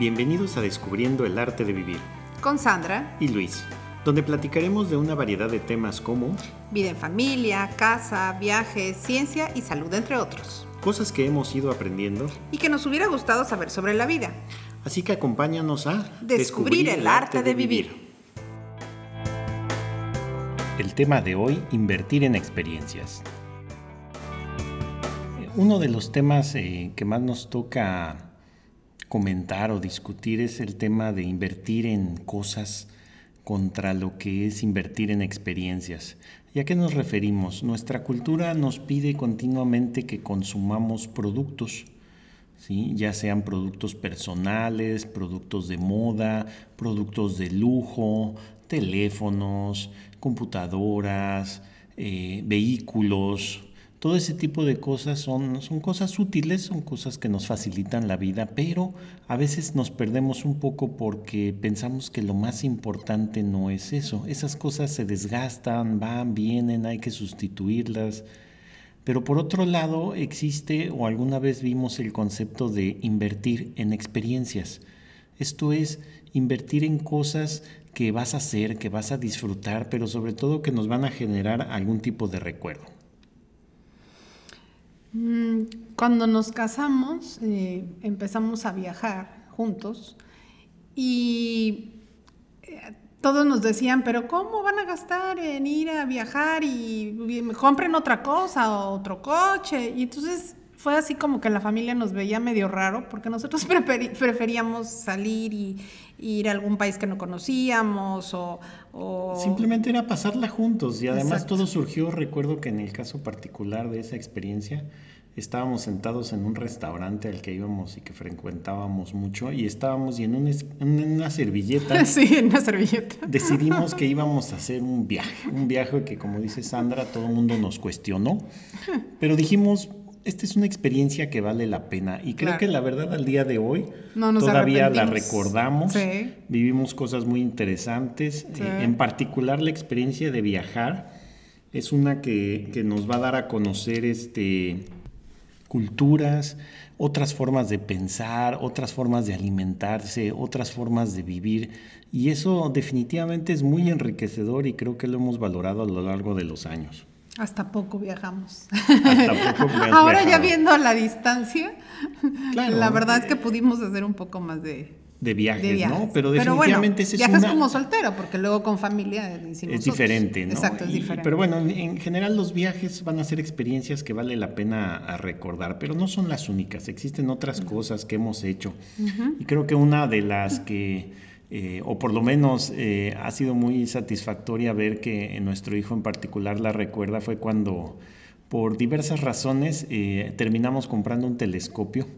Bienvenidos a Descubriendo el Arte de Vivir. Con Sandra. Y Luis, donde platicaremos de una variedad de temas como vida en familia, casa, viajes, ciencia y salud, entre otros. Cosas que hemos ido aprendiendo y que nos hubiera gustado saber sobre la vida. Así que acompáñanos a Descubrir, Descubrir el, arte de vivir. El tema de hoy, invertir en experiencias. Uno de los temas eh, que más nos toca comentar o discutir es el tema de invertir en cosas contra lo que es invertir en experiencias. ¿Y a qué nos referimos? Nuestra cultura nos pide continuamente que consumamos productos, ¿sí? ya sean productos personales, productos de moda, productos de lujo, teléfonos, computadoras, eh, vehículos, todo ese tipo de cosas son, son cosas útiles, son cosas que nos facilitan la vida, pero a veces nos perdemos un poco porque pensamos que lo más importante no es eso. Esas cosas se desgastan, van, vienen, hay que sustituirlas. Pero por otro lado existe o alguna vez vimos el concepto de invertir en experiencias. Esto es invertir en cosas que vas a hacer, que vas a disfrutar, pero sobre todo que nos van a generar algún tipo de recuerdo. Mm, cuando nos casamos, eh, empezamos a viajar juntos y eh, todos nos decían, pero ¿cómo van a gastar en ir a viajar y, compren otra cosa, o otro coche? Y entonces fue así como que la familia nos veía medio raro porque nosotros preferíamos salir y, ir a algún país que no conocíamos o, Simplemente era pasarla juntos y además todo surgió, recuerdo que en el caso particular de esa experiencia, estábamos sentados en un restaurante al que íbamos y que frecuentábamos mucho y estábamos y en, una servilleta. Sí, en una servilleta. Decidimos que íbamos a hacer un viaje, un viaje que como dice Sandra, todo el mundo nos cuestionó, pero dijimos, esta es una experiencia que vale la pena y creo que la verdad al día de hoy todavía la recordamos, vivimos cosas muy interesantes, eh, en particular la experiencia de viajar es una que, que, nos va a dar a conocer este, culturas, otras formas de pensar, otras formas de alimentarse, otras formas de vivir. Y eso definitivamente es muy enriquecedor y creo que lo hemos valorado a lo largo de los años. Hasta poco viajamos. Hasta poco Ahora ya viendo la distancia, la verdad es que pudimos hacer un poco más de, de viajes, ¿no? Pero definitivamente ese es viajes como soltero, porque luego con familia Es diferente, ¿no? Exacto, es diferente. pero bueno, en, general los viajes van a ser experiencias que vale la pena recordar, pero no son las únicas. Existen otras cosas que hemos hecho. Y creo que una de las que eh, o por lo menos eh, ha sido muy satisfactoria ver que nuestro hijo en particular la recuerda, fue cuando por diversas razones eh, terminamos comprando un telescopio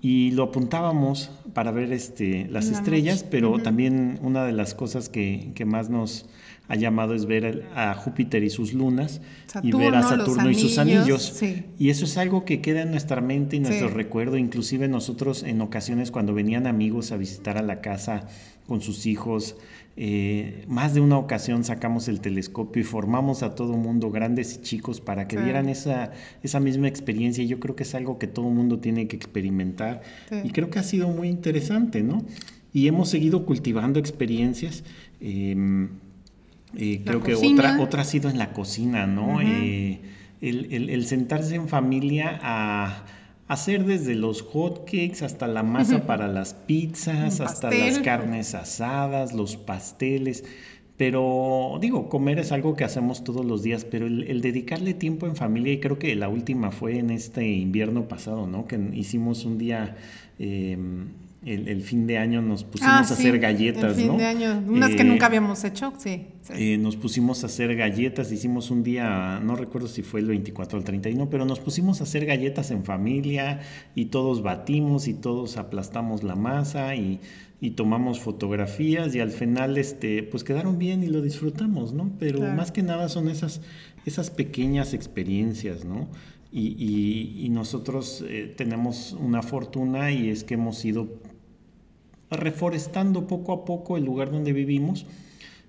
y lo apuntábamos para ver este, las estrellas, pero también una de las cosas que, que, más nos ha llamado es ver a Júpiter y sus lunas y ver a Saturno y sus anillos. Y eso es algo que queda en nuestra mente y nuestro recuerdo. Inclusive nosotros en ocasiones cuando venían amigos a visitar a la casa con sus hijos. Eh, más de una ocasión sacamos el telescopio y formamos a todo mundo, grandes y chicos, para que vieran esa, esa misma experiencia. Yo creo que es algo que todo mundo tiene que experimentar y creo que ha sido muy interesante, ¿no? Y hemos seguido cultivando experiencias. Em, eh, creo que otra, otra ha sido en la cocina, ¿no? Eh, el sentarse en familia a hacer desde los hotcakes hasta la masa para las pizzas, hasta las carnes asadas, los pasteles. Pero digo, comer es algo que hacemos todos los días, pero el, dedicarle tiempo en familia, y creo que la última fue en este invierno pasado, ¿no? Que hicimos un día... Em, el, fin de año nos pusimos ah, a hacer galletas, el fin de año, unas que nunca eh, habíamos hecho, sí. Eh, nos pusimos a hacer galletas, hicimos un día, no recuerdo si fue el 24 o el 31, pero nos pusimos a hacer galletas en familia y todos batimos y todos aplastamos la masa y, y tomamos fotografías y al final este, pues quedaron bien y lo disfrutamos, ¿no? Pero más que nada son esas, esas pequeñas experiencias, ¿no? Y, y, nosotros eh, tenemos una fortuna y es que hemos ido reforestando poco a poco el lugar donde vivimos.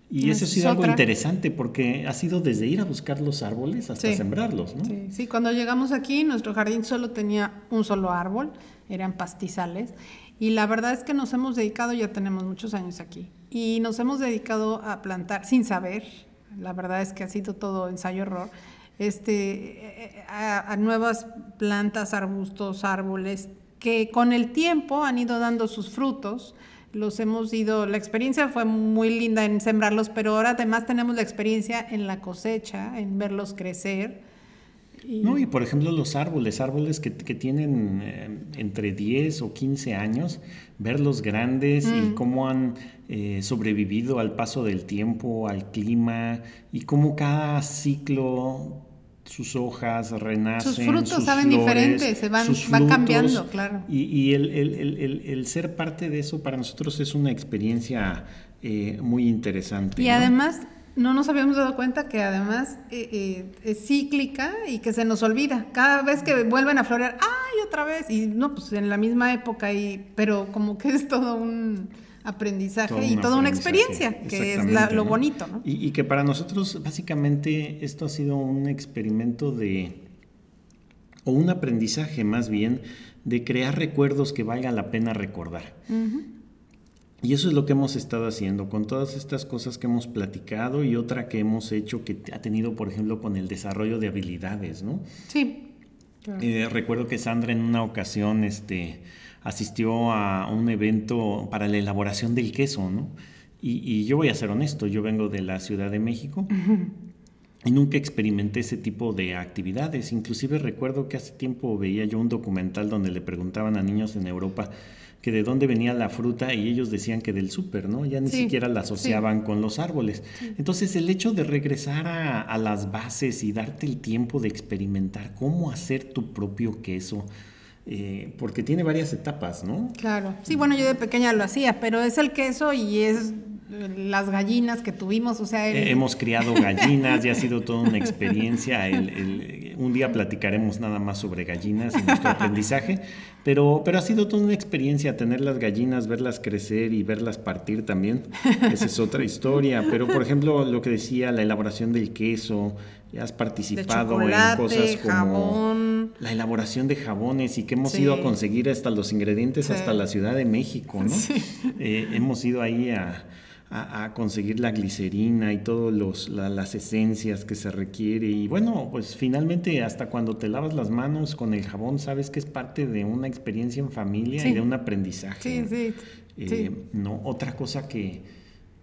Y eso ha sido algo interesante porque ha sido desde ir a buscar los árboles hasta sembrarlos, ¿no? Sí. sí, cuando llegamos aquí nuestro jardín solo tenía un solo árbol, eran pastizales, Y la verdad es que nos hemos dedicado, ya tenemos muchos años aquí, y nos hemos dedicado a plantar sin saber, la verdad es que ha sido todo ensayo-error, este, a, nuevas plantas, arbustos, árboles, que con el tiempo han ido dando sus frutos. Los hemos ido, la experiencia fue muy linda en sembrarlos, pero ahora además tenemos la experiencia en la cosecha, en verlos crecer. Y... No, y por ejemplo los árboles, árboles que, tienen eh, entre 10 o 15 años, verlos grandes y mm. cómo han eh, sobrevivido al paso del tiempo, al clima, y cómo cada ciclo sus hojas renacen. Sus frutos saben diferentes, se van, cambiando, claro. Y, el, ser parte de eso para nosotros es una experiencia eh, muy interesante. Y además, no nos habíamos dado cuenta que además eh, eh, es cíclica y que se nos olvida. Cada vez que vuelven a florear, ¡ay, otra vez! Y no, pues en la misma época, y, pero como que es todo un aprendizaje y toda una experiencia, que es lo bonito. ¿no? Y, que para nosotros básicamente esto ha sido un experimento de, o un aprendizaje más bien, de crear recuerdos que valga la pena recordar. Y eso es lo que hemos estado haciendo con todas estas cosas que hemos platicado y otra que hemos hecho que ha tenido, por ejemplo, con el desarrollo de habilidades, ¿no? Sí. Eh, recuerdo que Sandra en una ocasión, este, asistió a un evento para la elaboración del queso, ¿no? Y, yo voy a ser honesto, yo vengo de la Ciudad de México y nunca experimenté ese tipo de actividades. Inclusive recuerdo que hace tiempo veía yo un documental donde le preguntaban a niños en Europa que de dónde venía la fruta y ellos decían que del súper, ¿no? Ya ni siquiera la asociaban con los árboles. Entonces el hecho de regresar a, a, las bases y darte el tiempo de experimentar cómo hacer tu propio queso, eh, porque tiene varias etapas, ¿no? Claro, sí, bueno, yo de pequeña lo hacía, pero es el queso y es las gallinas que tuvimos, o sea... Eh, hemos criado gallinas y ha sido toda una experiencia. un día platicaremos nada más sobre gallinas y nuestro aprendizaje, pero, pero ha sido toda una experiencia tener las gallinas, verlas crecer y verlas partir también. Esa es otra historia. Pero, por ejemplo, lo que decía, la elaboración del queso, has participado en cosas como la elaboración de jabones y que hemos ido a conseguir hasta los ingredientes hasta la Ciudad de México, ¿no? Eh, hemos ido ahí a a, conseguir la glicerina y todas las esencias que se requiere. Y bueno, pues finalmente hasta cuando te lavas las manos con el jabón, sabes que es parte de una experiencia en familia y de un aprendizaje. Sí, eh, ¿no? Otra cosa que,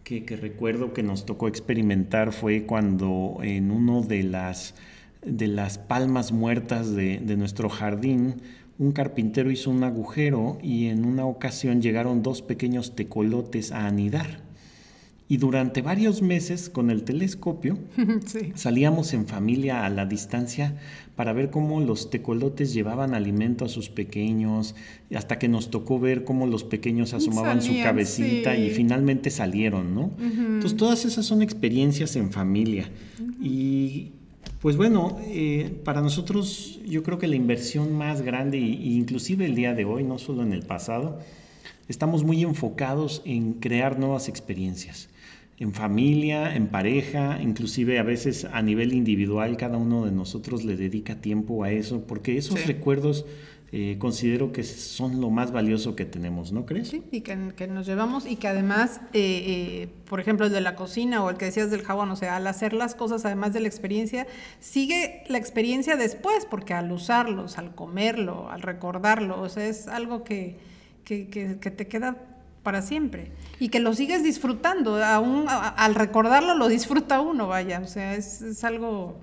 que, recuerdo que nos tocó experimentar fue cuando en uno de las, de las palmas muertas de, de nuestro jardín, un carpintero hizo un agujero y en una ocasión llegaron dos pequeños tecolotes a anidar. Y durante varios meses con el telescopio salíamos en familia a la distancia para ver cómo los tecolotes llevaban alimento a sus pequeños, hasta que nos tocó ver cómo los pequeños asomaban su cabecita y finalmente salieron, ¿no? Entonces todas esas son experiencias en familia. Y pues bueno, eh, para nosotros yo creo que la inversión más grande, e inclusive el día de hoy, no solo en el pasado, estamos muy enfocados en crear nuevas experiencias en familia, en pareja, inclusive a veces a nivel individual, cada uno de nosotros le dedica tiempo a eso, porque esos recuerdos eh, considero que son lo más valioso que tenemos, ¿no crees? Sí, y que, nos llevamos y que además, eh, eh, por ejemplo, el de la cocina o el que decías del jabón, o sea, al hacer las cosas, además de la experiencia, sigue la experiencia después, porque al usarlos, al comerlo, al recordarlo, o sea, es algo que, que, que, que te queda para siempre. Y que lo sigues disfrutando, aún al recordarlo lo disfruta uno, vaya, o sea, es, algo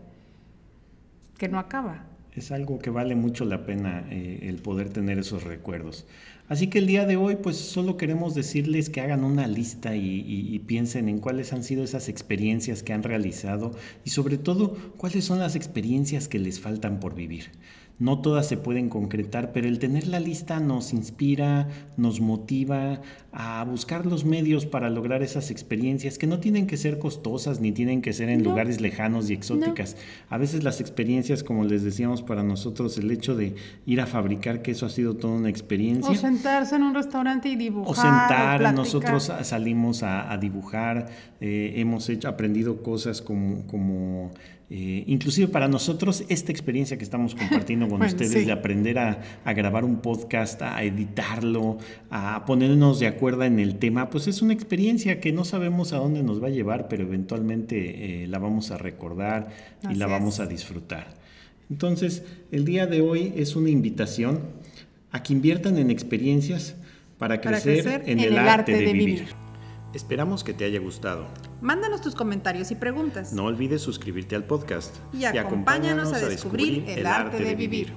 que no acaba. Es algo que vale mucho la pena eh, el poder tener esos recuerdos. Así que el día de hoy, pues solo queremos decirles que hagan una lista y piensen en cuáles han sido esas experiencias que han realizado y sobre todo cuáles son las experiencias que les faltan por vivir. No todas se pueden concretar, pero el tener la lista nos inspira, nos motiva a buscar los medios para lograr esas experiencias que no tienen que ser costosas ni tienen que ser en lugares lejanos y exóticas. A veces las experiencias, como les decíamos para nosotros, el hecho de ir a fabricar que eso ha sido toda una experiencia. O sentarse en un restaurante y dibujar. O sentar, nosotros salimos a, dibujar, eh, hemos hecho, aprendido cosas como, como Eh, inclusive para nosotros, esta experiencia que estamos compartiendo con ustedes de aprender a, grabar un podcast, a editarlo, a ponernos de acuerdo en el tema, pues es una experiencia que no sabemos a dónde nos va a llevar, pero eventualmente eh, la vamos a recordar y la vamos a disfrutar. Entonces, el día de hoy es una invitación a que inviertan en experiencias para crecer, en, el, arte, de, vivir. Esperamos que te haya gustado. Mándanos tus comentarios y preguntas. No olvides suscribirte al podcast y, acompáñanos, a descubrir, el arte de vivir.